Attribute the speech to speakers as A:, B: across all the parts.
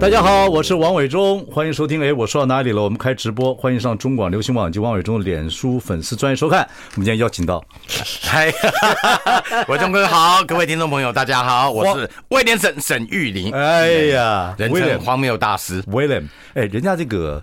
A: 大家好，我是王伟忠，欢迎收听。哎，我说到哪里了？我们开直播，欢迎上中广流行网及王伟忠的脸书粉丝专业收看。我们今天邀请到，
B: 嗨，伟忠哥好，各位听众朋友大家好，我是威廉沈沈玉林。
A: 哎呀，
B: 人称荒谬大师
A: 威廉。哎，人家这个。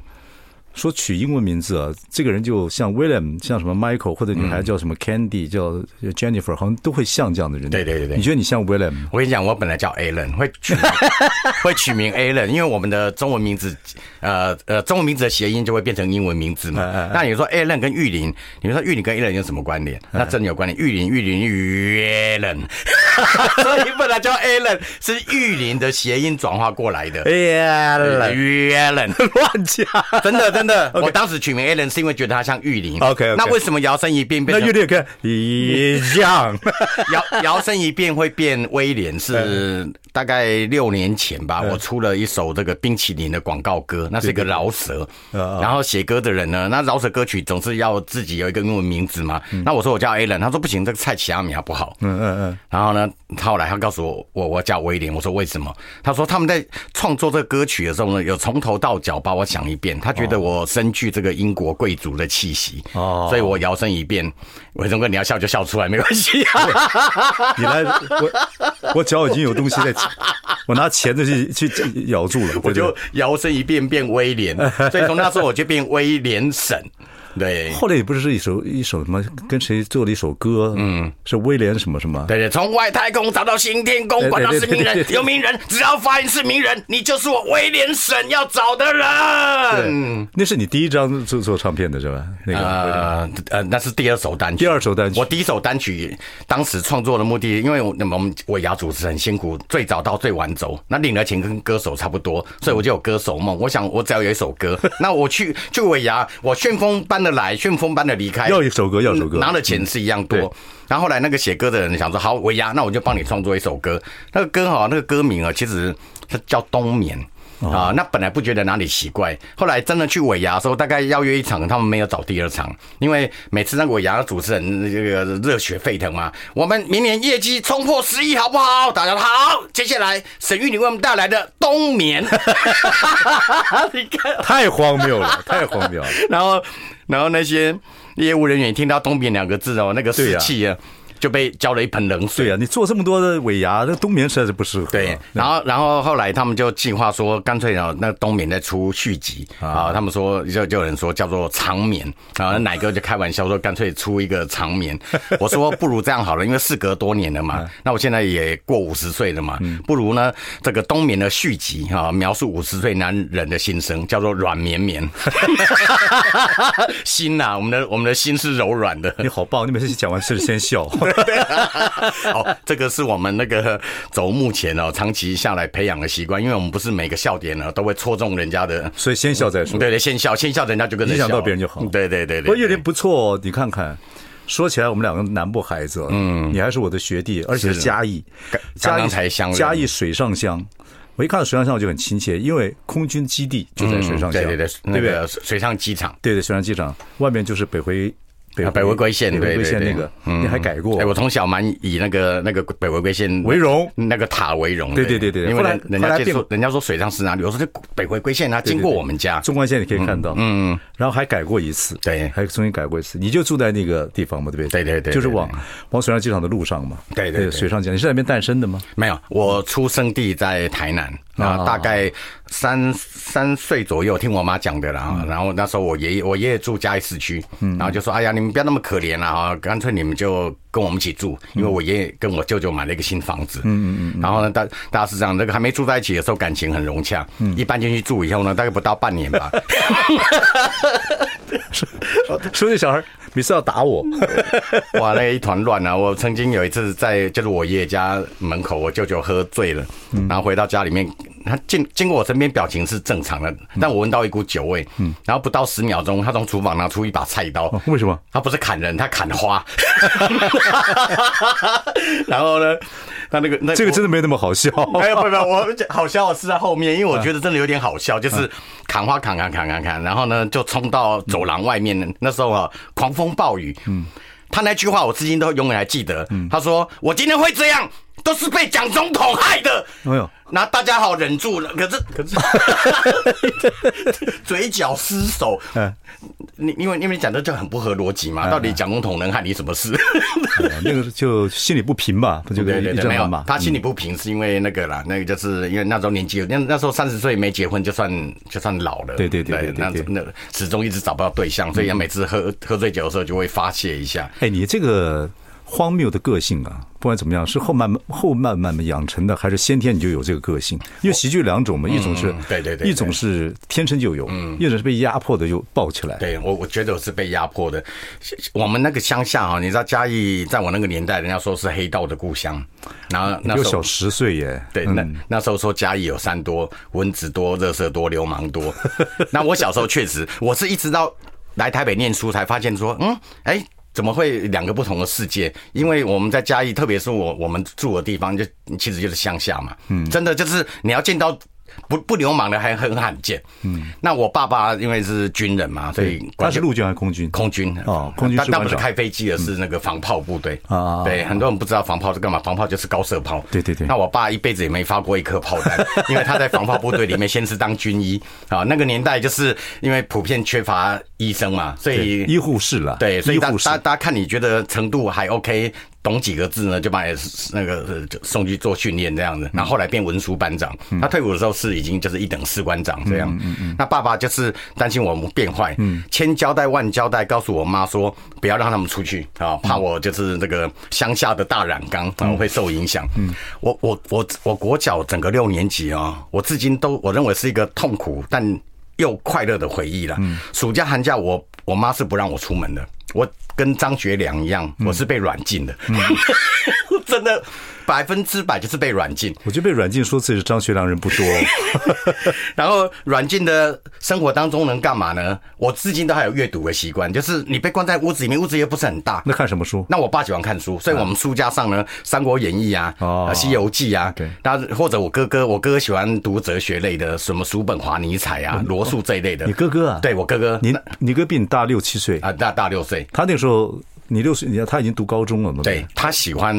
A: 说取英文名字啊，这个人就像 William，像什么 Michael，或者女孩叫什么 Candy，叫 Jennifer，好像都会像这样的人。
B: 对对对对，
A: 你觉得你像 William？
B: 我跟你讲，我本来叫 Alan，会取 会取名 Alan，因为我们的中文名字，呃呃，中文名字的谐音就会变成英文名字嘛。那你说 Alan 跟玉林，你说玉林跟 Alan 有什么关联？那真的有关联，玉林玉林玉 Alan，所以本来叫 Alan 是玉林的谐音转化过来的。Alan 玉 Alan 乱讲，真的真的。我当时取名 Alan 是因为觉得他像玉林。
A: OK，, okay.
B: 那为什么摇身一变变成？
A: 那玉林跟 一样。
B: 摇摇身一变会变威廉是大概六年前吧，我出了一首这个冰淇淋的广告歌，那是一个饶舌。然后写歌的人呢，那饶舌歌曲总是要自己有一个英文名字嘛。那我说我叫 Alan，他说不行，这个蔡奇阿米亚不好。嗯嗯嗯。然后呢，后来他告诉我，我我叫威廉。我说为什么？他说他们在创作这个歌曲的时候呢，有从头到脚把我想一遍，他觉得我。我身具这个英国贵族的气息哦，所以我摇身一变，伟忠哥，你要笑就笑出来，没关系。
A: 你来，我 我脚已经有东西在，我拿钳子去去咬住了，
B: 我就摇身一变变威廉，所以从那时候我就变威廉沈。对，
A: 后来也不是一首一首什么，跟谁做了一首歌，嗯，是威廉什么什么？
B: 对对，从外太空找到新天宫，管他是名人有名人，只要发现是名人，你就是我威廉沈要找的人。
A: 对，那是你第一张做做唱片的是吧？那个
B: 呃呃，那是第二首单曲。
A: 第二首单曲，
B: 我第一首单曲当时创作的目的，因为我们尾牙主持很辛苦，最早到最晚走，那领的钱跟歌手差不多，所以我就有歌手梦。我想我只要有一首歌，那我去去尾牙，我旋风般的来，旋风般的离开，
A: 要一首歌，要一首歌，
B: 拿的钱是一样多。嗯、然后后来那个写歌的人想说，好，我押，那我就帮你创作一首歌。那个歌哈，那个歌名啊，其实它叫冬眠。啊，那本来不觉得哪里奇怪，后来真的去尾牙的时候，大概邀约一场，他们没有找第二场，因为每次那个尾牙的主持人这个热血沸腾嘛。我们明年业绩冲破十亿，好不好？大家好，接下来沈玉你为我们带来的冬眠，
A: 你看，太荒谬了，太荒谬了。
B: 然后，然后那些业务人员听到“冬眠”两个字哦，那个士气啊。就被浇了一盆冷水。
A: 对、啊，你做这么多的尾牙，那冬眠实在是不适合。
B: 对，然后然后后来他们就计划说，干脆啊，那冬眠再出续集啊。他们说就就有人说叫做长眠啊，奶哥就开玩笑说干脆出一个长眠。我说不如这样好了，因为事隔多年了嘛，那我现在也过五十岁了嘛，不如呢这个冬眠的续集啊，描述五十岁男人的心声，叫做软绵绵。心呐，我们的我们的心是柔软的。
A: 你好棒，你每次讲完事先笑。
B: 哦，这个是我们那个走目前哦，长期下来培养的习惯，因为我们不是每个笑点呢都会戳中人家的，
A: 所以先笑再说。
B: 对对，先笑，先笑，人家就跟着笑，
A: 影响到别人就好。
B: 对对对对，
A: 不过有点不错，你看看，说起来我们两个南部孩子，嗯，你还是我的学弟，而且是嘉义，
B: 嘉义才乡，
A: 嘉义水上乡。我一看到水上乡我就很亲切，因为空军基地就在水上乡，对
B: 对对，对不对？水上机场，
A: 对对，水上机场外面就是北回。
B: 北回归线，
A: 北回归线那个，你还改过？
B: 哎，我从小蛮以那个那个北回归线
A: 为荣，
B: 那个塔为荣。
A: 对对对对，
B: 因为人家说人家说水上是哪里？我说这北回归线它经过我们家
A: 纵贯线，你可以看到。嗯，然后还改过一次，
B: 对，
A: 还重新改过一次。你就住在那个地方嘛，对不对？
B: 对对对，
A: 就是往往水上机场的路上嘛。
B: 对对，
A: 水上机场，你是在那边诞生的吗？
B: 没有，我出生地在台南。啊，大概三三岁左右，听我妈讲的啦。然后那时候我爷爷，我爷爷住嘉义市区，然后就说：“哎呀，你们不要那么可怜了啊，干脆你们就跟我们一起住。”因为我爷爷跟我舅舅买了一个新房子。嗯嗯嗯。然后呢，大大家是，这个还没住在一起的时候，感情很融洽。嗯。一搬进去住以后呢，大概不到半年吧。
A: 说这小孩每次要打我，
B: 哇，那一团乱啊！我曾经有一次在就是我爷爷家门口，我舅舅喝醉了，然后回到家里面。他经经过我身边，表情是正常的，但我闻到一股酒味，嗯，然后不到十秒钟，他从厨房拿出一把菜刀，
A: 为什么？
B: 他不是砍人，他砍花，然后呢？他那个那
A: 这个真的没那么好笑，
B: 没有没有我 好笑是在后面，因为我觉得真的有点好笑，就是砍花砍砍砍砍砍，然后呢就冲到走廊外面，那时候啊狂风暴雨，嗯，他那句话我至今都永远还记得，嗯，他说我今天会这样，都是被蒋总统害的，没有。那大家好忍住了，可是可是 嘴角失手。嗯，你因为因为你讲的就很不合逻辑嘛，到底蒋总统能害你什么事？
A: 那个就心里不平吧，不 就对对对，没有嘛。
B: 他心里不平是因为那个啦，那个就是因为那时候年纪，那那时候三十岁没结婚就算就算老了。
A: 对对对对，
B: 那那始终一直找不到对象，所以他每次喝喝醉酒的时候就会发泄一下。
A: 哎，你这个。荒谬的个性啊，不管怎么样，是后慢慢后慢慢养成的，还是先天你就有这个个性？因为喜剧两种嘛，一种是
B: 对对对，
A: 一种是天生就有，嗯，一种是被压迫的就爆起来。
B: 对我，我觉得我是被压迫的。我们那个乡下啊，你知道嘉义，在我那个年代，人家说是黑道的故乡。然后那时候
A: 小十岁耶，
B: 对，那那时候说嘉义有山多，蚊子多，热色多，流氓多。那我小时候确实，我是一直到来台北念书才发现说，嗯，哎。怎么会两个不同的世界？因为我们在嘉义，特别是我我们住的地方，就其实就是乡下嘛。嗯，真的就是你要见到。不不流氓的还很罕见。嗯，那我爸爸因为是军人嘛，所以
A: 他是陆军还是空军？
B: 空军
A: 哦，空军。
B: 但但不是开飞机的，是那个防炮部队啊。对，很多人不知道防炮是干嘛，防炮就是高射炮。
A: 对对对。
B: 那我爸一辈子也没发过一颗炮弹，因为他在防炮部队里面先是当军医啊。那个年代就是因为普遍缺乏医生嘛，所以
A: 医护士了。
B: 对，所以大大大家看你觉得程度还 OK。懂几个字呢，就把你那个送去做训练这样子，然后后来变文书班长。他退伍的时候是已经就是一等士官长这样。那爸爸就是担心我们变坏，千交代万交代，告诉我妈说不要让他们出去啊，怕我就是这个乡下的大染缸，然后会受影响。我我我我国小整个六年级啊，我至今都我认为是一个痛苦但又快乐的回忆了。暑假寒假我我妈是不让我出门的。我跟张学良一样，我是被软禁的，嗯、真的。百分之百就是被软禁。
A: 我觉得被软禁说自己是张学良人不多。
B: 然后软禁的生活当中能干嘛呢？我至今都还有阅读的习惯，就是你被关在屋子里面，屋子又不是很大。
A: 那看什么书？
B: 那我爸喜欢看书，所以我们书架上呢，《三国演义》啊，《西游记》啊，对。那或者我哥哥，我哥哥喜欢读哲学类的，什么叔本华、尼采啊、罗素这一类的。
A: 你哥哥啊？
B: 对，我哥哥。
A: 你你哥比你大六七岁
B: 啊？大大六岁。
A: 他那时候。你六岁，你看他已经读高中了嘛？
B: 对，他喜欢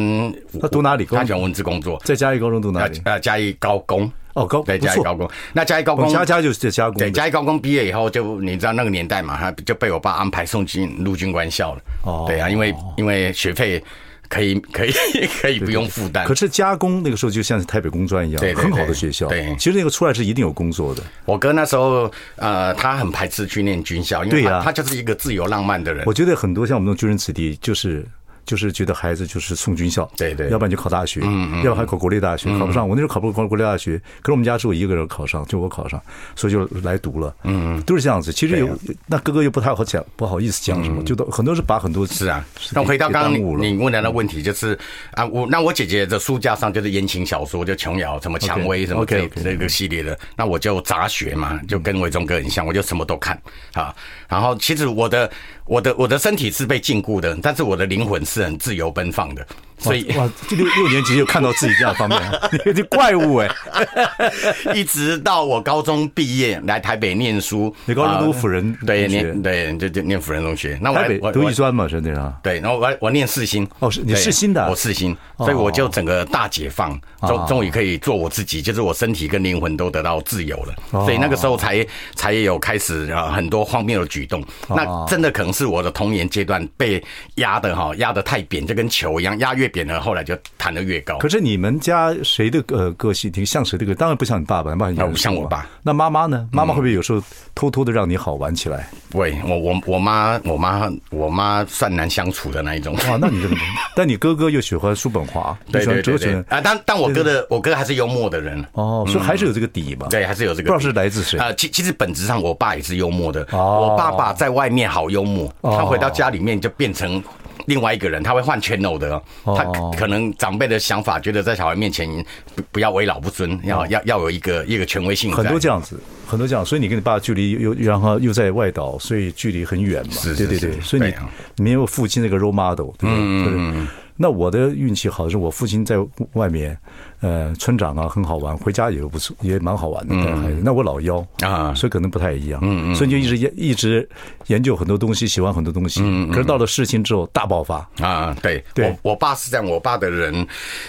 A: 他读哪里？
B: 他喜欢文字工作，
A: 在嘉义高中读哪里？
B: 呃，嘉义高工
A: 哦，高
B: 对嘉义高工。那嘉义高工，
A: 家家就是在加工。
B: 对，嘉义高工毕业以后，就你知道那个年代嘛，他就被我爸安排送进陆军官校了。哦，对啊，因为因为学费。可以 可以可以不用负担，
A: 可是加工那个时候就像是台北工专一样，对，很好的学校。对，其实那个出来是一定有工作的。
B: 我哥那时候呃，他很排斥去念军校，因为他他就是一个自由浪漫的人。
A: 我觉得很多像我们这种军人子弟就是。就是觉得孩子就是送军校，
B: 对对，
A: 要不然就考大学，嗯嗯，要不然还考国立大学，考不上。我那时候考不上国立大学，可是我们家只有一个人考上，就我考上，所以就来读了。嗯嗯，都是这样子。其实有那哥哥又不太好讲，不好意思讲什么，就都很多是把很多
B: 是啊。那回到刚刚你问的那问题，就是啊，我那我姐姐的书架上就是言情小说，就琼瑶什么蔷薇什么这这个系列的，那我就杂学嘛，就跟伟忠哥很像，我就什么都看啊。然后其实我的。我的我的身体是被禁锢的，但是我的灵魂是是很自由奔放的。所以
A: 哇，这六六年级就看到自己这样方面，你这怪物哎！
B: 一直到我高中毕业来台北念书，
A: 你高中读辅仁
B: 对念对就就念辅仁中学。那我
A: 读艺专嘛，兄弟啊。
B: 对，然后我我念四星
A: 哦，是你世新的，
B: 我四星，所以我就整个大解放，终终于可以做我自己，就是我身体跟灵魂都得到自由了。所以那个时候才才有开始啊很多荒谬的举动。那真的可能是我的童年阶段被压的哈压的太扁，就跟球一样压越。扁了，后来就弹得越高。
A: 可是你们家谁的呃个性挺像谁的歌？当然不像你爸爸，爸爸
B: 像我爸。
A: 那妈妈呢？妈妈会不会有时候偷偷的让你好玩起来？
B: 不会，我我我妈我妈我妈算难相处的那一种。
A: 哇，那你这个，但你哥哥又喜欢叔本华，
B: 对对对啊，但但我哥的我哥还是幽默的人
A: 哦，所以还是有这个底吧。
B: 对，还是有这个。
A: 不知道是来自谁
B: 啊？其其实本质上，我爸也是幽默的。我爸爸在外面好幽默，他回到家里面就变成。另外一个人，他会换 channel 的。他可能长辈的想法，觉得在小孩面前不不要为老不尊，要要要有一个一个权威性。
A: 很多这样子，很多这样，所以你跟你爸距离又然后又在外岛，所以距离很远嘛。
B: 是，
A: 对对对，所以你你没有父亲那个 role model，对不对？那我的运气好，是我父亲在外面。呃，村长啊，很好玩，回家也不错，也蛮好玩的带孩子。那我老幺啊，所以可能不太一样。嗯嗯，所以就一直研一直研究很多东西，喜欢很多东西。嗯，可是到了世新之后大爆发
B: 啊！对对，我我爸是这样，我爸的人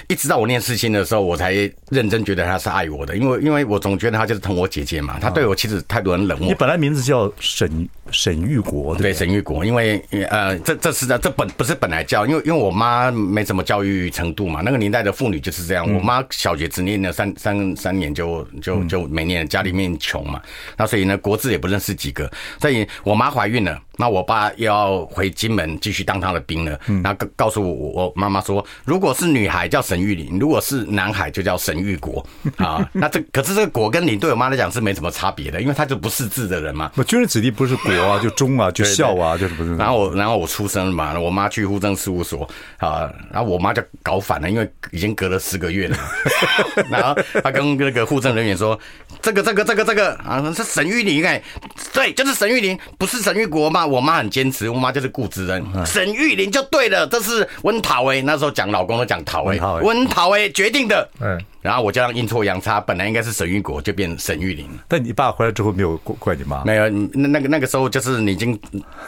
B: 一直到我念世新的时候，我才认真觉得他是爱我的，因为因为我总觉得他就是疼我姐姐嘛。他对我其实态度很冷漠。
A: 你本来名字叫沈沈玉国，
B: 对沈玉国，因为呃，这这是的，这本不是本来叫，因为因为我妈没什么教育程度嘛，那个年代的妇女就是这样，我妈。小学只念了三三三年就就就没念，家里面穷嘛，那所以呢国字也不认识几个，所以我妈怀孕了。那我爸要回金门继续当他的兵了，那告告诉我我妈妈说，如果是女孩叫沈玉玲，如果是男孩就叫沈玉国 啊。那这可是这个国跟林对我妈来讲是没什么差别的，因为他就不识字的人嘛。
A: 那军人子弟不是国啊，就忠啊，就孝啊，就是不是。
B: 然后我然后我出生了嘛，我妈去户政事务所啊，然后我妈就搞反了，因为已经隔了十个月了。然后她跟那个护政人员说，这个这个这个这个啊是沈玉玲哎，对，就是沈玉玲，不是沈玉国嘛。我妈很坚持，我妈就是固执人，沈玉玲就对了，这是温桃哎，那时候讲老公都讲桃哎，温桃哎决定的。嗯，然后我就让阴错阳差，本来应该是沈玉国，就变沈玉林。
A: 但你爸回来之后没有怪你妈？
B: 没有，那那个那个时候就是你已经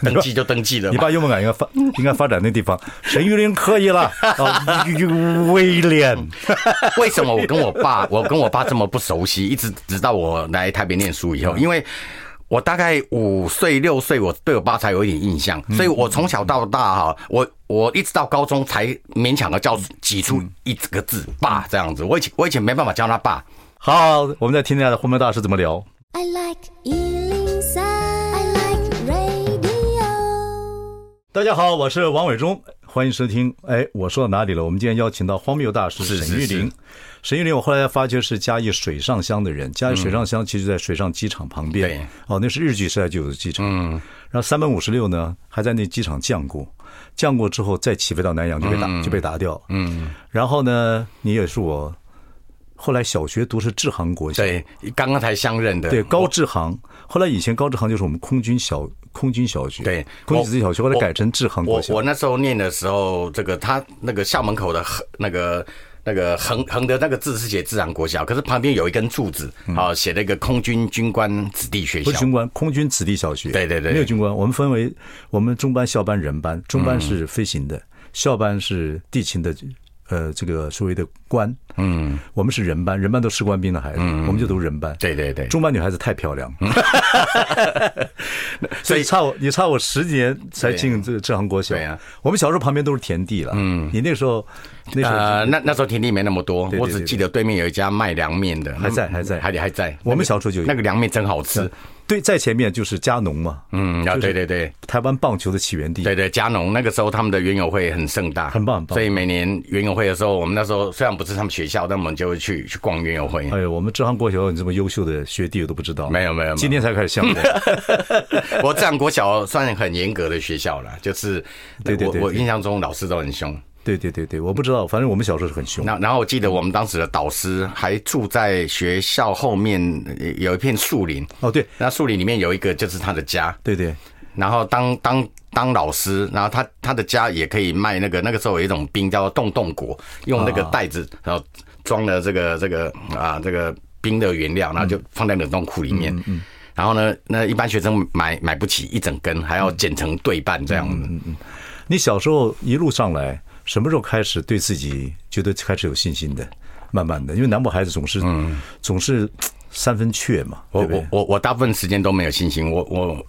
B: 登记就登记了。
A: 你爸幽默感应该发应该发展那地方，沈玉林可以了。威廉，
B: 为什么我跟我爸我跟我爸这么不熟悉？一直直到我来台北念书以后，因为。我大概五岁六岁，我对我爸才有一点印象，所以我从小到大哈，我我一直到高中才勉强的叫挤出一个字“爸”这样子。我以前我以前没办法叫他爸。
A: 好，我们再听听他的荒谬大师怎么聊。
C: I like
A: 大家好，我是王伟忠，欢迎收听。哎，我说到哪里了？我们今天邀请到荒谬大师沈玉玲。沈玉玲，我后来发觉是嘉义水上乡的人。嘉义水上乡其实在水上机场旁边。对，哦，那是日据时代就有的机场。嗯，然后三本五十六呢，还在那机场降过，降过之后再起飞到南洋就被打就被打掉。嗯，然后呢，你也是我后来小学读是志航国小，
B: 对，刚刚才相认的。
A: 对，高志航。后来以前高志航就是我们空军小空军小学，
B: 对，
A: 空军子弟小学，后来改成志航国小。
B: 我我那时候念的时候，这个他那个校门口的那个。那个横横的那个字是写自然国小，可是旁边有一根柱子，好写了一个空军军官子弟学校。
A: 不是军官，空军子弟小学。
B: 对对对，
A: 没有军官。我们分为我们中班、校班、人班。中班是飞行的，校班是地勤的，呃，这个所谓的官。嗯，我们是人班，人班都士官兵的孩子，我们就读人班。
B: 对对对，
A: 中班女孩子太漂亮，所以差我你差我十年才进这个志航国小。对呀，我们小时候旁边都是田地了。嗯，你那时候。
B: 那时候呃，那那时候田地没那么多，我只记得对面有一家卖凉面的，
A: 还在还在
B: 还还在。
A: 我们小时候就有
B: 那个凉面真好吃。
A: 对，在前面就是加农嘛，
B: 嗯，啊，对对对，
A: 台湾棒球的起源地。
B: 对对，加农那个时候他们的园游会很盛大，
A: 很棒很棒。
B: 所以每年园游会的时候，我们那时候虽然不是他们学校，但我们就会去去逛园游会。
A: 哎呦，我们志航国小有这么优秀的学弟，我都不知道。
B: 没有没有，
A: 今天才开始相认。
B: 我志航国小算很严格的学校了，就是对对对，我印象中老师都很凶。
A: 对对对对，我不知道，反正我们小时候是很凶。
B: 那然后我记得我们当时的导师还住在学校后面有一片树林。
A: 哦，对，
B: 那树林里面有一个就是他的家。
A: 对对。
B: 然后当当当老师，然后他他的家也可以卖那个那个时候有一种冰叫做冻冻果，用那个袋子然后装了这个这个啊这个冰的原料，然后就放在冷冻库里面。嗯嗯。然后呢，那一般学生买买不起一整根，还要剪成对半这样子。嗯嗯。
A: 你小时候一路上来。什么时候开始对自己觉得开始有信心的？慢慢的，因为南部孩子总是，嗯，总是。三分雀嘛，
B: 我我我我大部分时间都没有信心。我我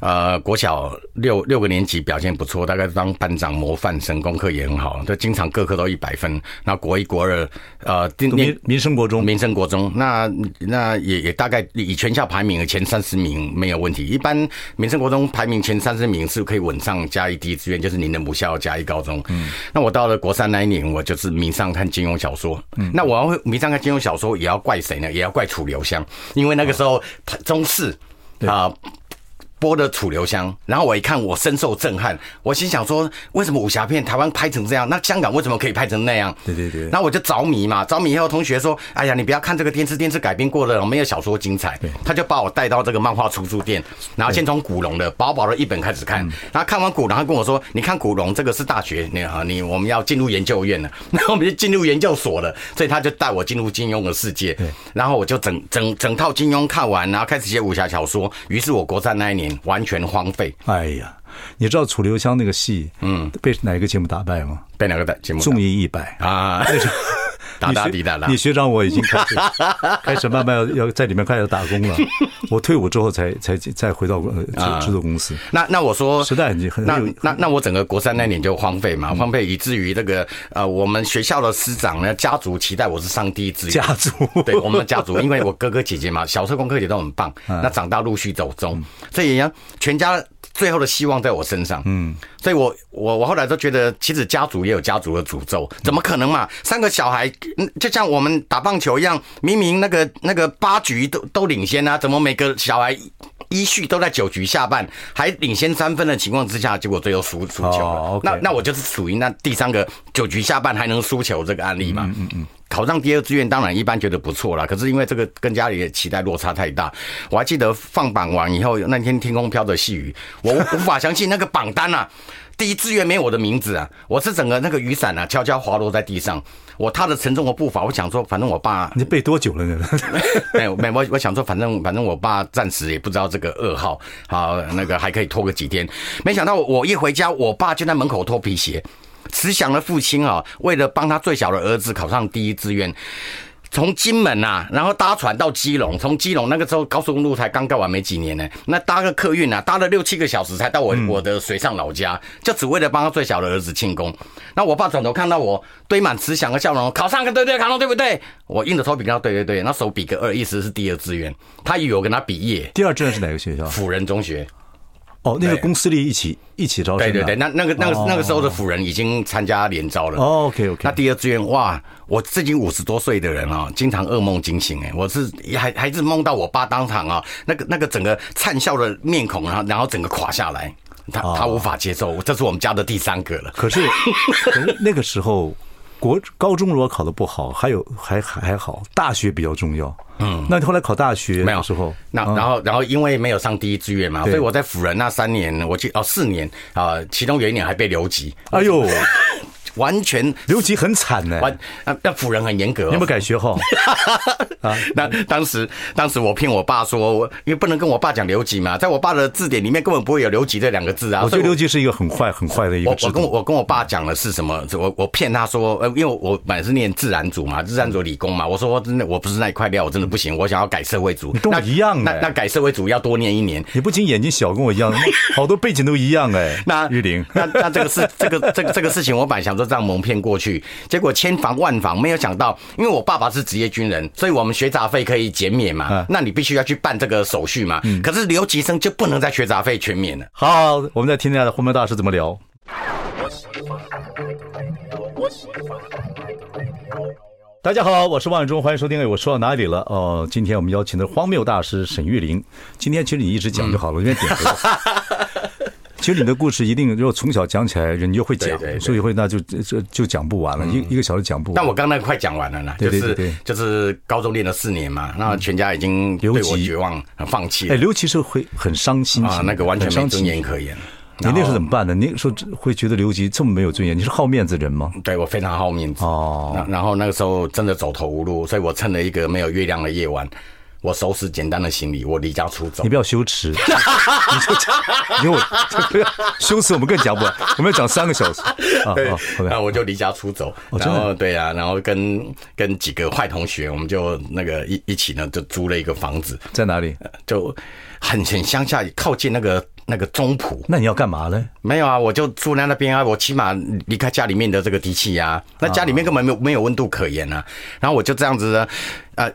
B: 呃，国小六六个年级表现不错，大概当班长模范生，功课也很好，就经常各科都一百分。那国一国二呃，
A: 民民生国中，
B: 民生国中，那那也也大概以全校排名的前三十名没有问题。一般民生国中排名前三十名是可以稳上嘉义第一志愿，就是您的母校嘉义高中。嗯，那我到了国三那一年，我就是迷上看金庸小说。嗯，那我要迷上看金庸小说，也要怪谁呢？也要怪楚留。因为那个时候，中式啊，播的《楚留香》，然后我一看，我深受震撼。我心想说，为什么武侠片台湾拍成这样？那香港为什么可以拍成那样？
A: 对对对。
B: 然后我就着迷嘛，着迷以后，同学说：“哎呀，你不要看这个电视，电视改编过了没有小说精彩。”他就把我带到这个漫画出书店，然后先从古龙的薄薄的一本开始看。然后看完古龙，他跟我说：“你看古龙这个是大学，你啊，你我们要进入研究院了，然后我们就进入研究所了。”所以他就带我进入金庸的世界。然后我就整整整套金庸看完，然后开始写武侠小说。于是我国战那一年完全荒废。
A: 哎呀，你知道楚留香那个戏，嗯，被哪个节目打败吗？
B: 被哪个节目？
A: 综艺一百啊，
B: 打打滴答答，
A: 你学长我已经开始开始慢慢要要在里面开始打工了。我退伍之后才才再回到呃制作公司。
B: 那那我说
A: 时代很很
B: 那那那我整个国三那年就荒废嘛，荒废以至于这个呃我们学校的师长呢，家族期待我是上第一志愿。
A: 家族
B: 对我们的家族，因为我哥哥姐姐嘛，小时候功课也都很棒，那长大陆续走中，所以呢全家。最后的希望在我身上，嗯，所以我我我后来都觉得，其实家族也有家族的诅咒，怎么可能嘛？三个小孩，就像我们打棒球一样，明明那个那个八局都都领先啊，怎么每个小孩依序都在九局下半还领先三分的情况之下，结果最后输输球了？那那我就是属于那第三个九局下半还能输球这个案例嘛？嗯嗯。考上第二志愿当然一般觉得不错啦，可是因为这个跟家里的期待落差太大，我还记得放榜完以后那天天空飘着细雨，我 无法相信那个榜单啊，第一志愿没有我的名字啊，我是整个那个雨伞啊悄悄滑落在地上，我踏着沉重的步伐，我想说反正我爸
A: 你背多久了呢？
B: 没有没有，我我想说反正反正我爸暂时也不知道这个噩耗，好那个还可以拖个几天，没想到我一回家，我爸就在门口脱皮鞋。慈祥的父亲啊，为了帮他最小的儿子考上第一志愿，从金门啊，然后搭船到基隆，从基隆那个时候高速公路才刚盖完没几年呢，那搭个客运啊，搭了六七个小时才到我我的水上老家，就只为了帮他最小的儿子庆功。那我爸转头看到我堆满慈祥的笑容，考上个对对，考上对不对？我硬着头皮跟他对对对，那手比个二，意思是第二志愿。他以为我跟他比耶。
A: 第二志愿是哪个学校？
B: 辅仁中学。
A: 哦，那个公司里一起一起招生。
B: 对对对，那那个那个那个时候的辅仁已经参加联招了。
A: 哦，OK OK。
B: 那第二志愿哇，我至今五十多岁的人啊，经常噩梦惊醒哎，我是还还是梦到我爸当场啊，那个那个整个灿笑的面孔，然后然后整个垮下来，他他无法接受，这是我们家的第三个了。
A: 可是可是那个时候。国高中如果考的不好，还有还还好，大学比较重要。嗯，那你后来考大学没有时候？
B: 那然后然后因为没有上第一志愿嘛，所以我在辅仁那三年，我记哦四年啊，其中有一年还被留级。
A: 哎呦！
B: 完全
A: 留级很惨呢，
B: 完那那辅仁很严格，
A: 你有没有改学号？
B: 啊，那当时当时我骗我爸说，我因为不能跟我爸讲留级嘛，在我爸的字典里面根本不会有留级这两个字啊。
A: 我觉得留级是一个很坏很坏的一个。
B: 我我跟我我跟我爸讲的是什么？我我骗他说，呃，因为我本来是念自然组嘛，自然组理工嘛，我说我真的我不是那一块料，我真的不行，我想要改社会组。
A: 你跟我一样，
B: 那那改社会组要多念一年。
A: 你不仅眼睛小，跟我一样，好多背景都一样哎。
B: 那玉玲，那那这个事这个这个这个事情，我本来想说这样蒙骗过去。结果千防万防，没有想到，因为我爸爸是职业军人，所以我们学杂费可以减免嘛。那你必须要去办这个手续嘛。可是留级生就不能再学杂费全免了。
A: 好，我们再听听他的荒谬大师怎么聊。大家好，我是王伟忠，欢迎收听。我说到哪里了？哦，今天我们邀请的荒谬大师沈玉琳。今天其实你一直讲就好了，因为点 其实你的故事一定，如果从小讲起来，人就会讲，所以会那就就就讲不完了，一一个小时讲不完。
B: 但我刚才快讲完了呢，就是就是高中练了四年嘛，那全家已经对我绝望，放弃了。
A: 哎，留级是会很伤心
B: 啊，那个完全没尊严可言。
A: 你那时候怎么办呢？你说会觉得留级这么没有尊严？你是好面子人吗？
B: 对，我非常好面子哦。然后那个时候真的走投无路，所以我趁了一个没有月亮的夜晚。我收拾简单的行李，我离家出走。
A: 你不要羞耻，你就讲，因为我羞耻，我们更讲不完，我们要讲三个小时。
B: 对，那我就离家出走，然后对呀，然后跟跟几个坏同学，我们就那个一一起呢，就租了一个房子，
A: 在哪里？
B: 就很很乡下，靠近那个那个中埔。
A: 那你要干嘛呢？
B: 没有啊，我就住在那边啊，我起码离开家里面的这个低气啊，那家里面根本没有没有温度可言啊。然后我就这样子呢，呃。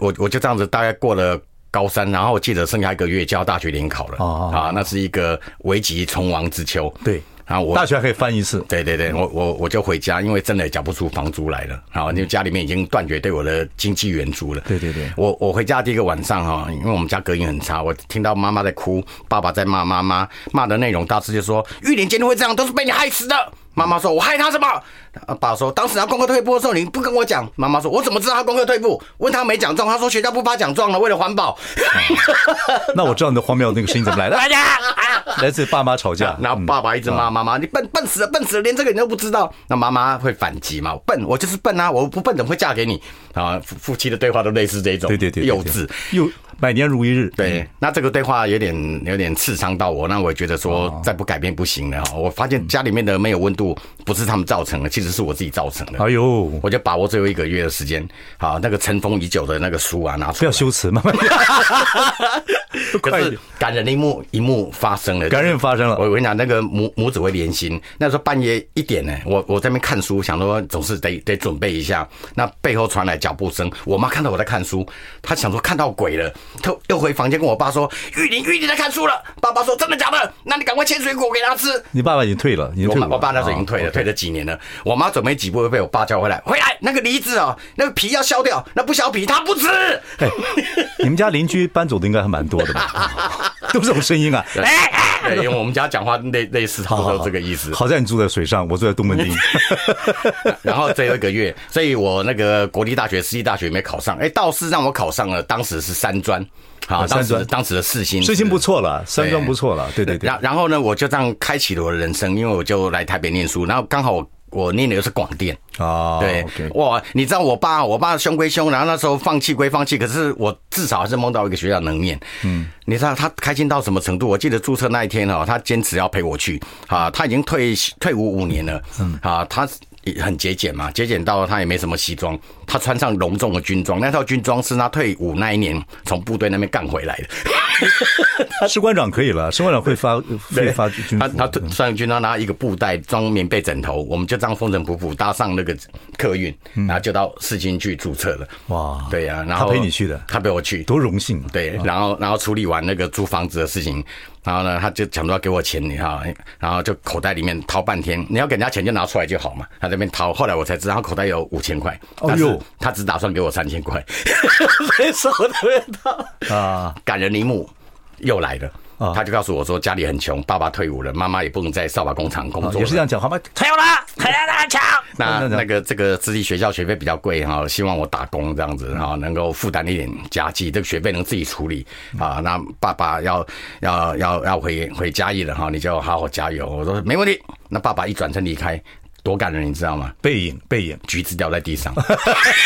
B: 我我就这样子，大概过了高三，然后我记得剩下一个月就要大学联考了哦啊，那是一个危急存亡之秋。
A: 对，
B: 然后我
A: 大学还可以翻一次。
B: 对对对，我我我就回家，因为真的也缴不出房租来了，好，因为家里面已经断绝对我的经济援助了。
A: 对对对，
B: 我我回家第一个晚上哈，因为我们家隔音很差，我听到妈妈在哭，爸爸在骂妈妈，骂的内容大致就说玉莲今天会这样，都是被你害死的。妈妈说：“我害他什么？”爸说：“当时他功课退步的时候，你不跟我讲。”妈妈说：“我怎么知道他功课退步？问他没奖状，他说学校不发奖状了，为了环保。
A: 嗯”那我知道你的荒谬那个声音怎么来的？来自爸妈吵架，
B: 然后爸爸一直骂妈妈：“你笨笨死了，笨死了，连这个你都不知道。”那妈妈会反击嘛？笨，我就是笨啊！我不笨怎么会嫁给你？啊，夫夫妻的对话都类似这种，
A: 对对对，
B: 幼稚
A: 又。百年如一日，
B: 对，那这个对话有点有点刺伤到我，那我觉得说再不改变不行了。我发现家里面的没有温度不是他们造成的，其实是我自己造成的。
A: 哎呦，
B: 我就把握最后一个月的时间，好，那个尘封已久的那个书啊拿出来，
A: 不要羞耻嘛。
B: 可 是感人的一幕一幕发生了，
A: 感染发生了。
B: 我我跟你讲，那个母母子会连心。那时候半夜一点呢，我我在那边看书，想说总是得得准备一下。那背后传来脚步声，我妈看到我在看书，她想说看到鬼了，她又回房间跟我爸说：“玉林玉林在看书了。”爸爸说：“真的假的？那你赶快切水果给他吃。”
A: 你爸爸已经退了，已经退了。
B: 我爸那时候已经退了，退了几年了。我妈准备几步又被我爸叫回来，回来那个梨子哦，那个皮要削掉，那不削皮他不吃。
A: 你们家邻居搬走的应该还蛮多的吧？都是这种声音啊！
B: 对，因为我们家讲话类类似，差不多这个意思。
A: 好在你住在水上，我住在东门町。
B: 然后最后一个月，所以我那个国立大学、私立大学没考上，哎，倒是让我考上了，当时是三专。好，当时当时的四星，
A: 四星不错了，三专不错了，对对对。
B: 然然后呢，我就这样开启了我的人生，因为我就来台北念书，然后刚好我我念的又是广电
A: 哦，
B: 对，哇，你知道我爸，我爸凶归凶，然后那时候放弃归放弃，可是我至少还是梦到一个学校能念，嗯，你知道他开心到什么程度？我记得注册那一天哦，他坚持要陪我去，啊，他已经退退伍五年了，嗯，啊，他。也很节俭嘛，节俭到他也没什么西装，他穿上隆重的军装，那套军装是他退伍那一年从部队那边干回来的。
A: 士官长可以了，士官长会发会发军服。
B: 他他穿军装，拿一个布袋装棉被枕头，我们就这样风尘仆仆搭上那个客运，然后就到世新去注册了。哇，对呀，然后他
A: 陪你去的，
B: 他陪我去，
A: 多荣幸。
B: 对，然后然后处理完那个租房子的事情。然后呢，他就讲说要给我钱，你哈，然后就口袋里面掏半天，你要给人家钱就拿出来就好嘛。他这边掏，后来我才知道他口袋有五千块，但是他只打算给我三千块，没舍得掏啊。感人一幕又来了。他就告诉我说，家里很穷，爸爸退伍了，妈妈也不能在扫把工厂工作。
A: 也是这样讲好吗？
B: 退伍了，退了很穷。那 那个这个私立学校学费比较贵哈，希望我打工这样子哈，能够负担一点家计，这个学费能自己处理啊。那爸爸要要要要回回家义了哈，你就好好加油。我说没问题。那爸爸一转身离开。多感人，你知道吗？
A: 背影，背影，
B: 橘子掉在地上，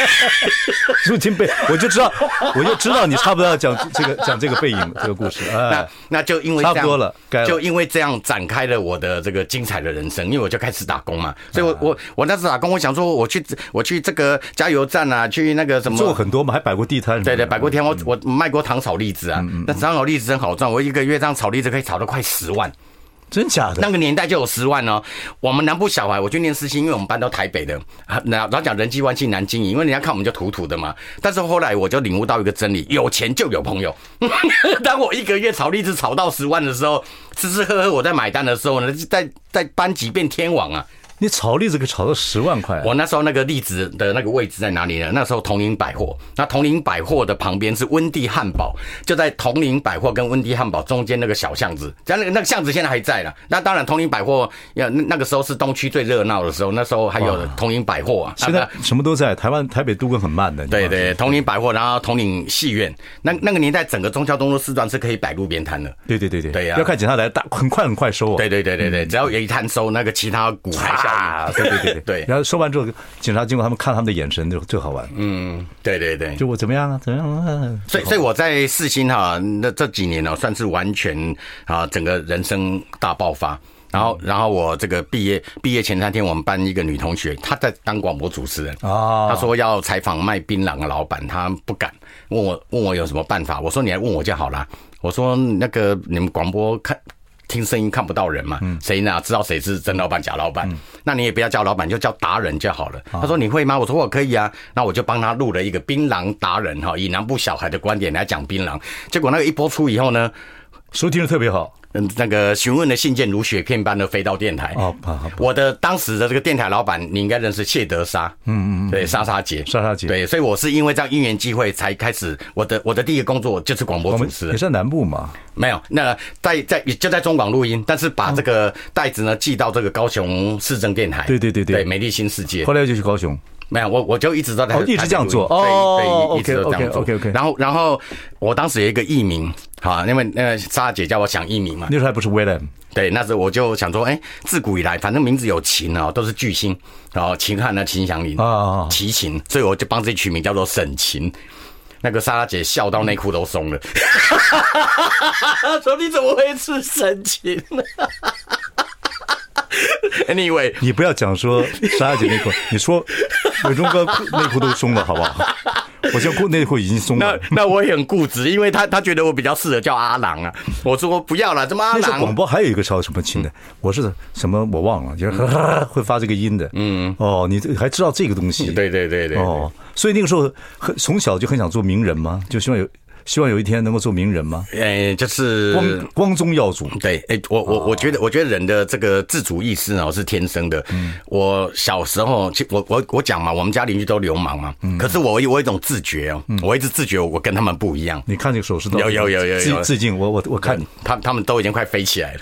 A: 入侵背，我就知道，我就知道你差不多要讲这个讲这个背影这个故事。
B: 那那就因为
A: 差不多了，
B: 就因为这样展开了我的这个精彩的人生。因为我就开始打工嘛，所以我我我那次打工，我想说我去我去这个加油站啊，去那个什么
A: 做很多嘛，还摆过地摊。
B: 对对，摆过地摊，我我卖过糖炒栗子啊，那糖炒栗子真好赚，我一个月这样炒栗子可以炒到快十万。
A: 真假的？
B: 那个年代就有十万哦。我们南部小孩，我去念私心，因为我们搬到台北的，那老讲人际关系难经营，因为人家看我们就土土的嘛。但是后来我就领悟到一个真理：有钱就有朋友。当我一个月炒栗子炒到十万的时候，吃吃喝喝我在买单的时候呢，在在班级变天王啊。
A: 你炒栗子可以炒到十万块。
B: 我那时候那个栗子的那个位置在哪里呢？那时候铜陵百货，那铜陵百货的旁边是温蒂汉堡，就在铜陵百货跟温蒂汉堡中间那个小巷子。在那个那个巷子现在还在了。那当然，铜陵百货要那个时候是东区最热闹的时候，那时候还有铜陵百货啊。
A: 现在什么都在台湾台北都更很慢的。
B: 对对，铜陵百货，然后铜陵戏院，那那个年代整个忠孝东路四段是可以摆路边摊的。
A: 对对对对。
B: 对呀。
A: 要看警察来，大很快很快收。
B: 对对对对对，只要有一摊收，那个其他股还下。
A: 啊，对对对。对，然后说完之后，警察经过他们看他们的眼神就最好玩。
B: 嗯，对对对，
A: 就我怎么样啊？怎么样啊？
B: 所以，所以我在四星哈，那这几年呢，算是完全啊，整个人生大爆发。然后，然后我这个毕业毕业前三天，我们班一个女同学，她在当广播主持人啊，她说要采访卖槟榔的老板，她不敢问我，问我有什么办法。我说你来问我就好了。我说那个你们广播看。听声音看不到人嘛？谁哪知道谁是真老板假老板？那你也不要叫老板，就叫达人就好了。他说你会吗？我说我可以啊。那我就帮他录了一个槟榔达人哈，以南部小孩的观点来讲槟榔。结果那个一播出以后呢，
A: 收听的特别好。
B: 嗯，那个询问的信件如雪片般的飞到电台。
A: 哦，好，
B: 我的当时的这个电台老板，你应该认识谢德莎。嗯嗯嗯对，莎莎姐，
A: 莎莎姐。
B: 对，所以我是因为这样因缘机会才开始我的我的第一个工作就是广播主持。
A: 你在南部嘛？
B: 没有，那在在就在中广录音，但是把这个袋子呢寄到这个高雄市政电台。
A: 对对对对，
B: 对美丽新世界。
A: 后来就去高雄。
B: 没有，我我就一直都在，
A: 一直这样做，
B: 哦，对，一直都这样做。
A: OK OK。
B: 然后然后我当时有一个艺名，好，因为那个莎姐叫我想艺名嘛。
A: 那时候还不是 William。
B: 对，那时候我就想说，哎，自古以来，反正名字有秦哦，都是巨星，然后秦汉呢，秦祥林啊，齐秦，所以我就帮自己取名叫做沈秦。那个莎拉姐笑到内裤都松了，说你怎么会是沈秦呢？Anyway，
A: 你不要讲说莎莎姐内裤，你说伟忠哥内裤都松了，好不好？我现在内裤已经松了。
B: 那那我也很固执，因为他他觉得我比较适合叫阿郎啊。我说不要了，怎么阿郎？
A: 广播还有一个叫什么亲的，我是什么我忘了，就是 会发这个音的。嗯，哦，你还知道这个东西？
B: 对对对对。
A: 哦，所以那个时候很从小就很想做名人吗？就希望有。希望有一天能够做名人吗？
B: 哎，就是
A: 光光宗耀祖。
B: 对，哎，我我我觉得，我觉得人的这个自主意识呢是天生的。嗯，我小时候，我我我讲嘛，我们家邻居都流氓嘛。嗯，可是我我有一种自觉哦，我一直自觉我跟他们不一样。
A: 你看这个手势都
B: 有有有有有
A: 致敬我我我看你，
B: 他他们都已经快飞起来了。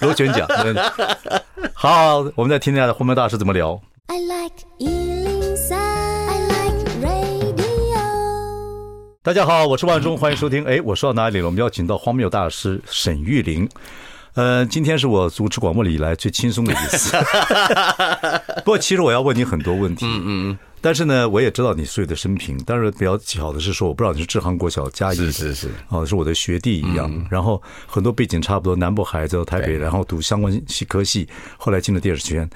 A: 螺旋桨。好，我们再听听他的红梅大师怎么聊。I like 大家好，我是万忠，欢迎收听。哎，我说到哪里了？我们邀请到荒谬大师沈玉林。呃，今天是我主持广播里以来最轻松的一次。不过，其实我要问你很多问题。嗯嗯。但是呢，我也知道你所有的生平。但是，比较巧的是说，我不知道你是志航国小嘉义，
B: 是是是，
A: 哦，是我的学弟一样。然后很多背景差不多，南部孩子到台北，然后读相关系科系，后来进了电视圈。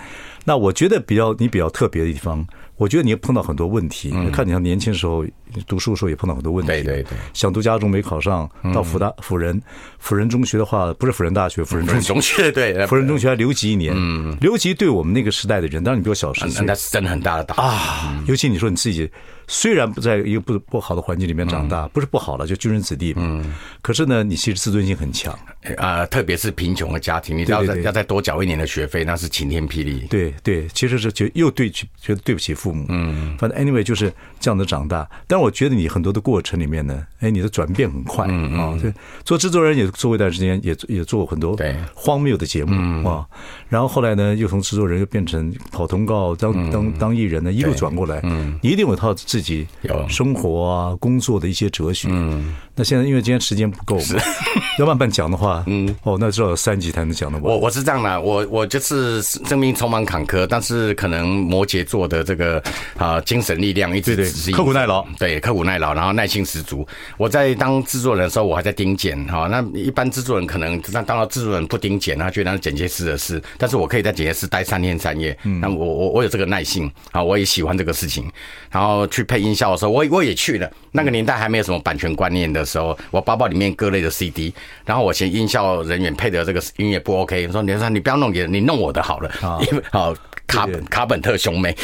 A: 那我觉得比较你比较特别的地方。我觉得你也碰到很多问题，嗯、看你像年轻时候读书的时候也碰到很多问题，
B: 对对对，
A: 想读家中没考上，到辅大辅仁辅仁中学的话，不是辅仁大学，辅仁中学。
B: 对，
A: 辅仁中学还留级一年，嗯，留级对我们那个时代的人，当然你比我小十岁，
B: 那是真的很大的打击。
A: 啊，尤其你说你自己。虽然不在一个不不好的环境里面长大，不是不好了，就军人子弟嘛。嗯。可是呢，你其实自尊心很强
B: 啊，特别是贫穷的家庭，你要再要再多缴一年的学费，那是晴天霹雳。
A: 对对，其实是觉又对觉得对不起父母。嗯。反正 anyway 就是这样的长大，但我觉得你很多的过程里面呢，哎，你的转变很快啊。对，做制作人也做过一段时间，也也做过很多荒谬的节目啊。然后后来呢，又从制作人又变成跑通告，当当当艺人呢，一路转过来。嗯。你一定有套自己有。生活啊，工作的一些哲学。嗯，那现在因为今天时间不够，是。要慢慢讲的话，嗯，哦，那至少有三集才能讲的。
B: 我我是这样的，我我就是生命充满坎坷，但是可能摩羯座的这个啊精神力量一直对
A: 刻苦耐劳，
B: 对，刻苦耐劳，然后耐心十足。我在当制作人的时候，我还在盯剪哈，那一般制作人可能那当到制作人不盯剪，他觉得那是剪接师的事，但是我可以在剪接师待三天三夜，嗯。那我我我有这个耐性啊，我也喜欢这个事情，然后去配音效。的时候，我我也去了。那个年代还没有什么版权观念的时候，我包包里面各类的 CD，然后我嫌音效人员配的这个音乐不 OK，说你说你不要弄别人，你弄我的好了，因为好卡本卡本特兄妹。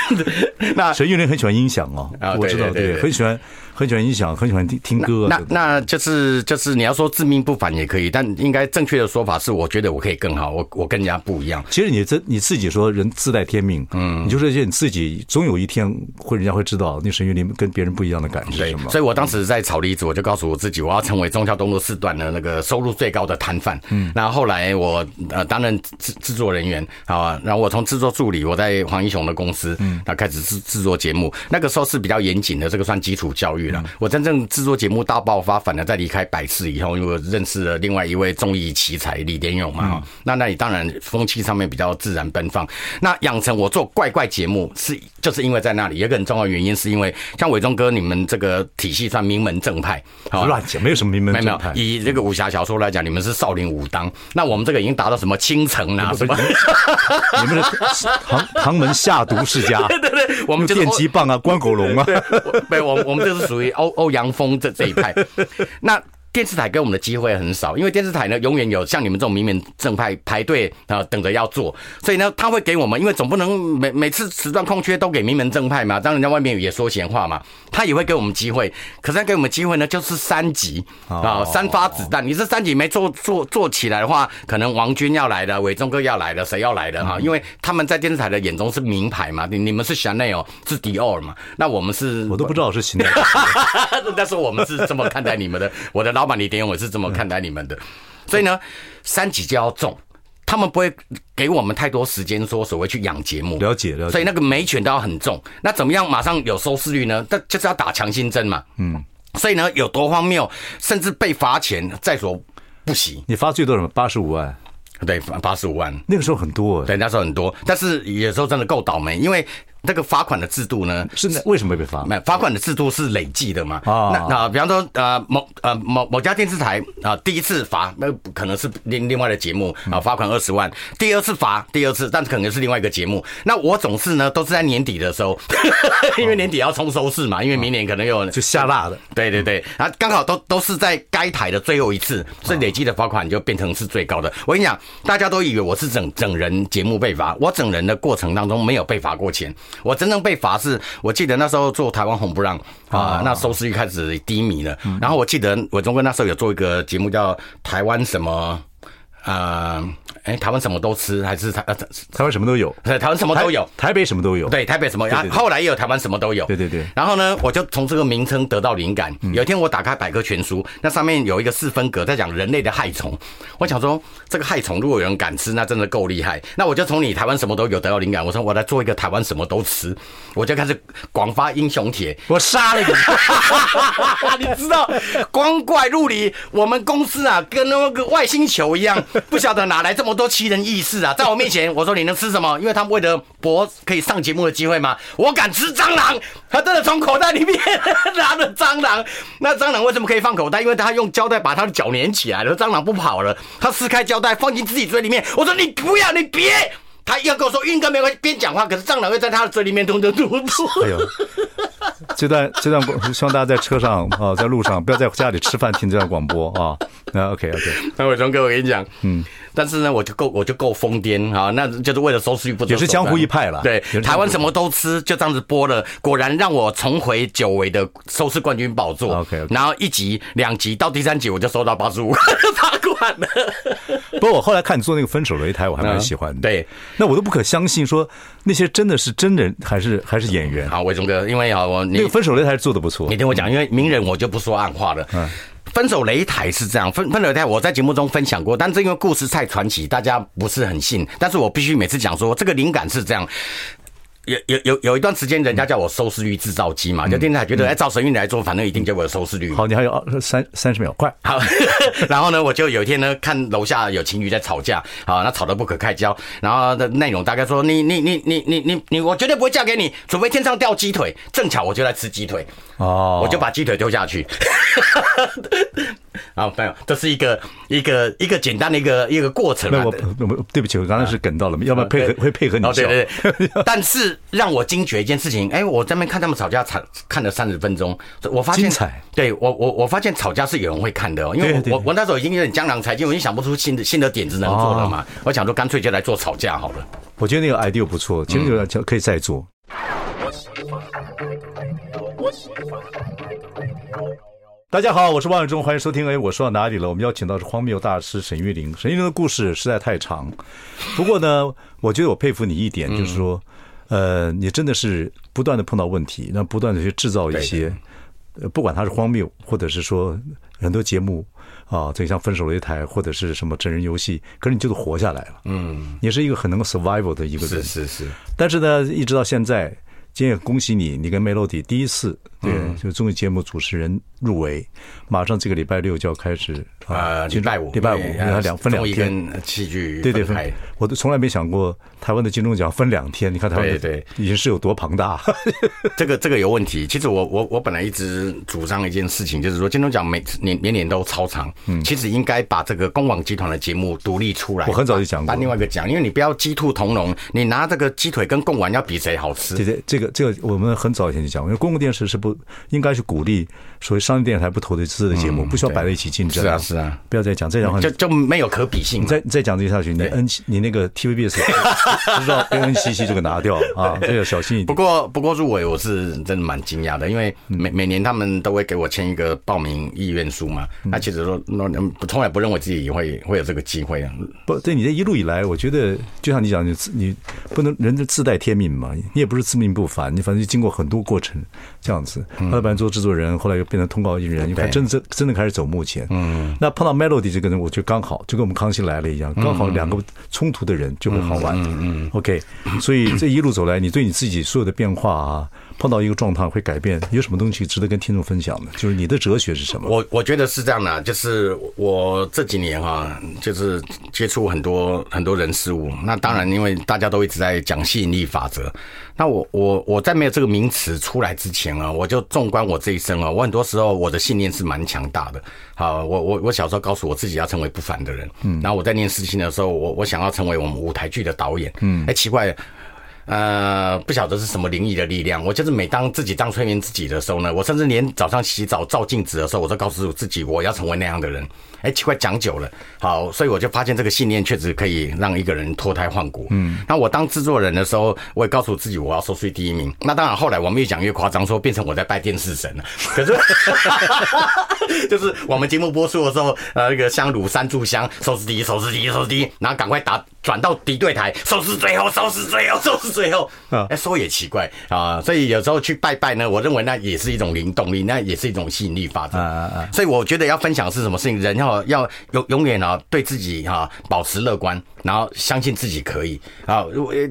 A: 那陈玉琳很喜欢音响哦，啊我知道，对，很喜欢。很喜欢音响，很喜欢听听歌。
B: 那那就是就是你要说自命不凡也可以，但应该正确的说法是，我觉得我可以更好，我我跟人家不一样。
A: 其实你这你自己说人自带天命，嗯，你就说你自己总有一天会人家会知道你沈玉琳跟别人不一样的感觉是什么。
B: 所以我当时在草梨子，我就告诉我自己，我要成为中孝东路四段的那个收入最高的摊贩。嗯，那后后来我呃担任制制作人员啊，然后我从制作助理，我在黄英雄的公司，嗯，那开始制制作节目，那个时候是比较严谨的，这个算基础教育了。我真正制作节目大爆发，反而在离开百事以后，因为我认识了另外一位综艺奇才李连勇嘛，那那里当然风气上面比较自然奔放。那养成我做怪怪节目是，就是因为在那里，有个很重要的原因是因为像伟忠哥你们这个体系算名门正派，
A: 乱讲，没有什么名门正派。
B: 以这个武侠小说来讲，你们是少林武当，那我们这个已经达到什么青城啊什么？
A: 你们的唐唐门下毒世家，
B: 对对对，我们
A: 电击棒啊，关狗笼啊，
B: 对，我 我们这是属于欧欧阳锋这这一派，那电视台给我们的机会很少，因为电视台呢永远有像你们这种名门正派排队啊等着要做，所以呢他会给我们，因为总不能每每次时段空缺都给名门正派嘛，当人家外面也说闲话嘛，他也会给我们机会，可是他给我们机会呢就是三级啊三发子弹，你这三级没做做做起来的话，可能王军要来了，伟忠哥要来了，谁要来了哈？因为他们在电视台的眼中是名牌嘛，你你们是 Chanel 是迪奥嘛，那我们是
A: 我都不知道是谁。
B: 但是我们是这么看待你们的，我的老板李典勇也是这么看待你们的，所以呢，三级就要重，他们不会给我们太多时间说所谓去养节目，
A: 了解了解，
B: 所以那个每拳都要很重，那怎么样马上有收视率呢？这就是要打强心针嘛，嗯，所以呢有多荒谬，甚至被罚钱在所不惜。
A: 你罚最多什么？八十五万，
B: 对，八十五万，
A: 那个时候很多，
B: 对，那时候很多，但是有时候真的够倒霉，因为。这个罚款的制度呢，
A: 是为什么会被罚？
B: 没有罚款的制度是累计的嘛？啊，那那比方说呃某呃某某家电视台啊，第一次罚那可能是另另外的节目啊，罚款二十万。第二次罚第二次，但是可能是另外一个节目。那我总是呢都是在年底的时候，因为年底要冲收视嘛，因为明年可能又
A: 就下辣的。
B: 对对对，然后刚好都都是在该台的最后一次，所以累计的罚款就变成是最高的。我跟你讲，大家都以为我是整整人节目被罚，我整人的过程当中没有被罚过钱，我真正被罚。是，我记得那时候做台湾红不让啊，那收视率开始低迷了。然后我记得伟忠哥那时候有做一个节目叫台湾什么啊。哎、欸，台湾什么都吃，还是台呃
A: 台湾什么都有？
B: 对，台湾什么都有，
A: 台北什么都有。
B: 对，台北什么？然后后来也有台湾什么都有。
A: 对对对。
B: 然后呢，我就从这个名称得到灵感。有一天我打开百科全书，那上面有一个四分格在讲人类的害虫。我想说，这个害虫如果有人敢吃，那真的够厉害。那我就从你台湾什么都有得到灵感。我说我来做一个台湾什么都吃，我就开始广发英雄帖，我杀了一个。你知道，光怪陆离，我们公司啊，跟那个外星球一样，不晓得哪来这么多奇人异事。啊，在我面前，我说你能吃什么？因为他们为了博可以上节目的机会嘛。我敢吃蟑螂，他真的从口袋里面 拿了蟑螂。那蟑螂为什么可以放口袋？因为他用胶带把他的脚粘起来了，蟑螂不跑了。他撕开胶带放进自己嘴里面。我说你不要，你别。他要跟我说运哥没关系，边讲话，可是蟑螂会在他的嘴里面吞吞吐吐。哎呦，
A: 这段这段广，希望大家在车上啊，在路上不要在家里吃饭听这段广播啊。那 OK OK，
B: 那伟忠哥，我跟你讲，嗯。但是呢，我就够，我就够疯癫啊！那就是为了收视率不，
A: 也是江湖一派了。
B: 对，台湾什么都吃，就这样子播了，果然让我重回久违的收视冠军宝座。OK，然后一集、两集到第三集，我就收到八十五 罚款了。
A: 不过我后来看你做那个分手擂台，我还蛮喜欢的。
B: 对，
A: 那我都不可相信，说那些真的是真人还是还是演员？
B: 好，伟忠哥，因为啊，我
A: 那个分手擂台做的不错。
B: 你听我讲，因为名人我就不说暗话了。嗯。分手擂台是这样，分分手擂台我在节目中分享过，但是因为故事太传奇，大家不是很信。但是我必须每次讲说，这个灵感是这样。有有有有一段时间，人家叫我收视率制造机嘛，就电视台觉得哎，照神韵来做，反正一定就会有收视率。
A: 好，你还有三三十秒，快。
B: 好，然后呢，我就有一天呢，看楼下有情侣在吵架，好，那吵得不可开交，然后的内容大概说，你你你你你你你，我绝对不会嫁给你，除非天上掉鸡腿。正巧我就在吃鸡腿，哦，我就把鸡腿丢下去。啊，没有，这是一个一个一个简单的一个一个过程。
A: 我我对不起，我刚才是梗到了，要不要配合会配合你？
B: 对对对，但是。让我惊觉一件事情，哎，我在那边看他们吵架，吵看了三十分钟，我发现，对我我我发现吵架是有人会看的哦，因为我我那时候已经有点江郎才尽，我已经想不出新的新的点子能做了嘛，我想说干脆就来做吵架好了。
A: 我觉得那个 idea 不错，其实有就可以再做。大家好，我是王永忠，欢迎收听。哎，我说到哪里了？我们邀请到是荒谬大师沈玉玲。沈玉玲的故事实在太长，不过呢，我觉得我佩服你一点，就是说，呃，你真的是不断的碰到问题，那不断的去制造一些，呃，不管它是荒谬，或者是说很多节目啊，这像分手擂台或者是什么真人游戏，可是你就是活下来了。嗯，你是一个很能够 survival 的一个人。
B: 是是是。
A: 但是呢，一直到现在，今天也恭喜你，你跟 Melody 第一次。对，就综艺节目主持人入围，马上这个礼拜六就要开始
B: 啊，礼拜五，
A: 礼拜五，然后两分两天，
B: 戏剧
A: 对对分，我都从来没想过台湾的金钟奖分两天，你看台湾对对，已经是有多庞大。
B: 这个这个有问题。其实我我我本来一直主张一件事情，就是说金钟奖每年年年都超长，嗯，其实应该把这个公广集团的节目独立出来。
A: 我很早就讲过，
B: 办另外一个奖，因为你不要鸡兔同笼，你拿这个鸡腿跟贡丸要比谁好吃？
A: 对对，这个这个我们很早以前就讲过，因为公共电视是不。应该是鼓励所谓商业电视台不投资的节目，不需要摆在一起竞争。
B: 是啊，是啊，
A: 不要再讲这样话，
B: 就就没有可比性。
A: 你再再讲这些下去，你 N 你那个 TVBS 不知道被 NCC 就给拿掉 啊，这个小心一点。
B: 不过不过入围我是真的蛮惊讶的，因为每每年他们都会给我签一个报名意愿书嘛。那其实说那从来不认为自己会会有这个机会啊。
A: 不对，你这一路以来，我觉得就像你讲，你你不能人家自带天命嘛，你也不是自命不凡，你反正就经过很多过程这样子。后来本来做制作人，后来又变成通告艺人，你看真的真的开始走幕前。嗯，那碰到 Melody 这个人，我觉得刚好就跟我们康熙来了一样，刚好两个冲突的人就会好玩。嗯嗯，OK，所以这一路走来，你对你自己所有的变化啊。碰到一个状态会改变，有什么东西值得跟听众分享的？就是你的哲学是什么？
B: 我我觉得是这样的，就是我这几年哈，就是接触很多很多人事物。那当然，因为大家都一直在讲吸引力法则。那我我我在没有这个名词出来之前啊，我就纵观我这一生啊，我很多时候我的信念是蛮强大的。好，我我我小时候告诉我自己要成为不凡的人。嗯。然后我在念诗经的时候，我我想要成为我们舞台剧的导演。嗯。哎，奇怪。呃，不晓得是什么灵异的力量。我就是每当自己当催眠自己的时候呢，我甚至连早上洗澡照镜子的时候，我都告诉自己我要成为那样的人。哎，奇怪，讲久了，好，所以我就发现这个信念确实可以让一个人脱胎换骨。嗯，那我当制作人的时候，我也告诉自己我要收视第一名。那当然，后来我们越讲越夸张，说变成我在拜电视神了。可是，就是我们节目播出的时候，呃，那个香炉三炷香，收视第一，收视第一，收视第一，然后赶快打转到敌对台，收视最后，收视最后，收视。最后，嗯哎，说也奇怪啊，所以有时候去拜拜呢，我认为那也是一种灵动力，那也是一种吸引力法则。啊所以我觉得要分享是什么事情，人要要永永远啊，对自己哈保持乐观，然后相信自己可以啊。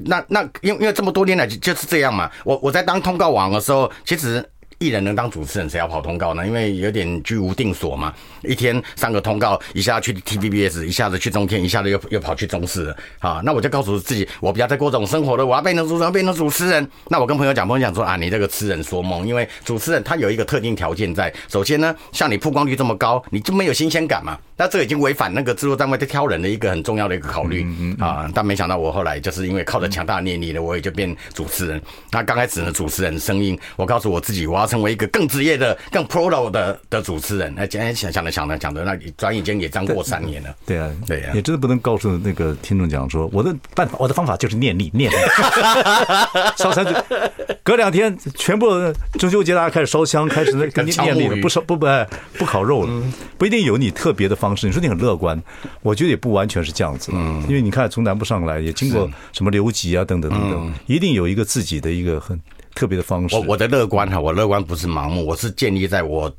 B: 那那因为因为这么多年来就是这样嘛。我我在当通告网的时候，其实。艺人能当主持人，谁要跑通告呢？因为有点居无定所嘛，一天三个通告，一下去 TVBS，一下子去中天，一下子又又跑去中视了。好，那我就告诉自己，我不要再过这种生活了，我要变成主持人，变成主持人。那我跟朋友讲，朋友讲说啊，你这个痴人说梦，因为主持人他有一个特定条件在，首先呢，像你曝光率这么高，你就没有新鲜感嘛。那这已经违反那个制作单位在挑人的一个很重要的一个考虑啊。但没想到我后来就是因为靠着强大的念力呢，我也就变主持人。那刚开始呢，主持人声音，我告诉我自己，我要成为一个更职业的、更 pro 的的主持人。那今天想想的想的想的，那转眼间也将过三年了。
A: 对啊，
B: 对啊，
A: 也真的不能告诉那个听众讲说，我的办法，我的方法就是念力，念力。烧三嘴，隔两天全部中秋节大家开始烧香，开始那跟念力了，不烧不不不烤肉了，不一定有你特别的方式。你说你很乐观，我觉得也不完全是这样子。嗯，因为你看从南部上来，也经过什么留级啊等等等等，一定有一个自己的一个很。特别的方式，
B: 我我的乐观哈，我乐观不是盲目，我是建立在我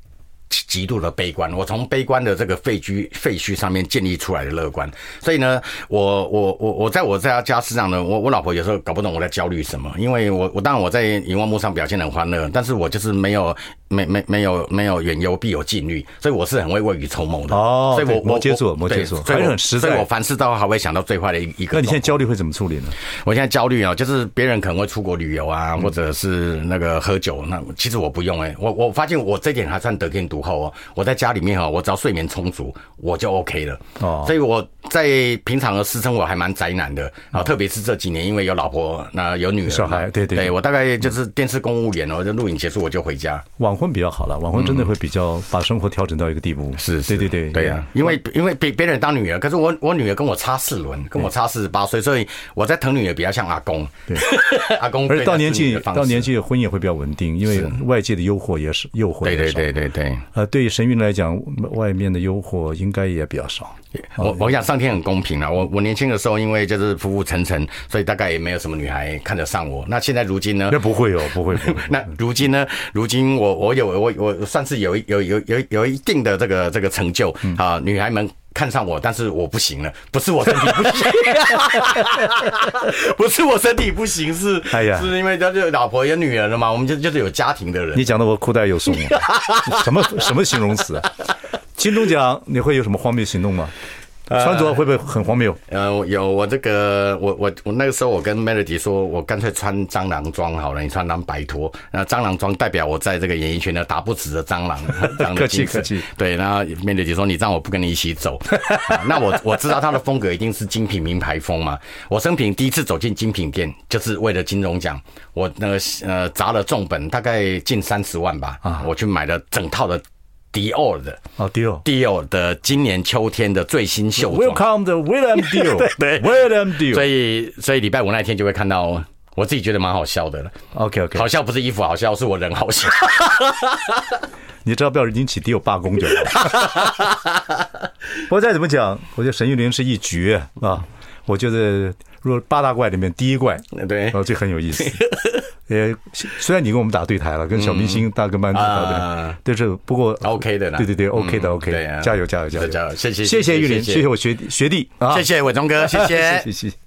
B: 极度的悲观，我从悲观的这个废墟废墟上面建立出来的乐观，所以呢，我我我我在我在他家事上呢，我我老婆有时候搞不懂我在焦虑什么，因为我我当然我在荧光幕上表现很欢乐，但是我就是没有。没没没有没有远忧必有近虑，所以我是很会未雨绸缪的。哦，所以我摩羯座摩羯座，所以很实在。所以我凡事都还会想到最坏的一一个。
A: 那你现在焦虑会怎么处理呢？
B: 我现在焦虑啊，就是别人可能会出国旅游啊，或者是那个喝酒，那其实我不用哎，我我发现我这点还算得天独厚哦。我在家里面哈，我只要睡眠充足，我就 OK 了。哦，所以我在平常的私生活还蛮宅男的啊，特别是这几年，因为有老婆，那有女儿，
A: 小孩，对对，
B: 对我大概就是电视公务员哦，就录影结束我就回家。
A: 晚婚比较好了，晚婚真的会比较把生活调整到一个地步。
B: 是，
A: 对对对，
B: 对呀，因为因为别别人当女儿，可是我我女儿跟我差四轮，跟我差四十八岁，所以我在疼女儿比较像阿公。对，阿公。
A: 而到年纪到年纪，婚姻也会比较稳定，因为外界的诱惑也是诱惑。
B: 对对对对对。
A: 呃，对于神韵来讲，外面的诱惑应该也比较少。
B: 我我想上天很公平啊，我我年轻的时候因为就是浮浮沉沉，所以大概也没有什么女孩看得上我。那现在如今呢？
A: 那不会哦，不会。
B: 那如今呢？如今我我有我我算是有有有有有一定的这个这个成就啊，女孩们看上我，但是我不行了，不是我身体不行，不是我身体不行，是哎呀，是因为他就老婆有女儿了嘛，我们就就是有家庭的人。
A: 你讲的我裤带有松了，什么什么形容词啊？金钟奖你会有什么荒谬行动吗？穿着会不会很荒谬？
B: 呃，有我这个，我我我那个时候我跟 Melody 说，我干脆穿蟑螂装好了，你穿蓝白拖。那蟑螂装代表我在这个演艺圈呢打不死的蟑螂。
A: 客气客气。
B: 对，然后 Melody 说，你这样我不跟你一起走。那我我知道他的风格一定是精品名牌风嘛。我生平第一次走进精品店，就是为了金钟奖，我那个呃砸了重本，大概近三十万吧。啊，我去买了整套的。迪奥的
A: 哦，迪奥，
B: 迪奥的今年秋天的最新秀装
A: ，Welcome the William Dior，
B: 对
A: ，William Dior，
B: 所以所以礼拜五那天就会看到，我自己觉得蛮好笑的了。
A: OK OK，
B: 好笑不是衣服好笑，是我人好笑。
A: 你知道不要引起迪奥罢工就好。不过再怎么讲，我觉得沈玉琳是一绝啊！我觉得如果八大怪里面第一怪，
B: 对，
A: 哦，这很有意思。呃，虽然你跟我们打对台了，跟小明星大跟班打对，但是不过
B: OK 的啦，
A: 对对对，OK 的 OK，加油加油加油
B: 加油！谢谢
A: 谢谢玉林，谢谢我学学弟啊，
B: 谢谢伟忠哥，谢谢 谢谢。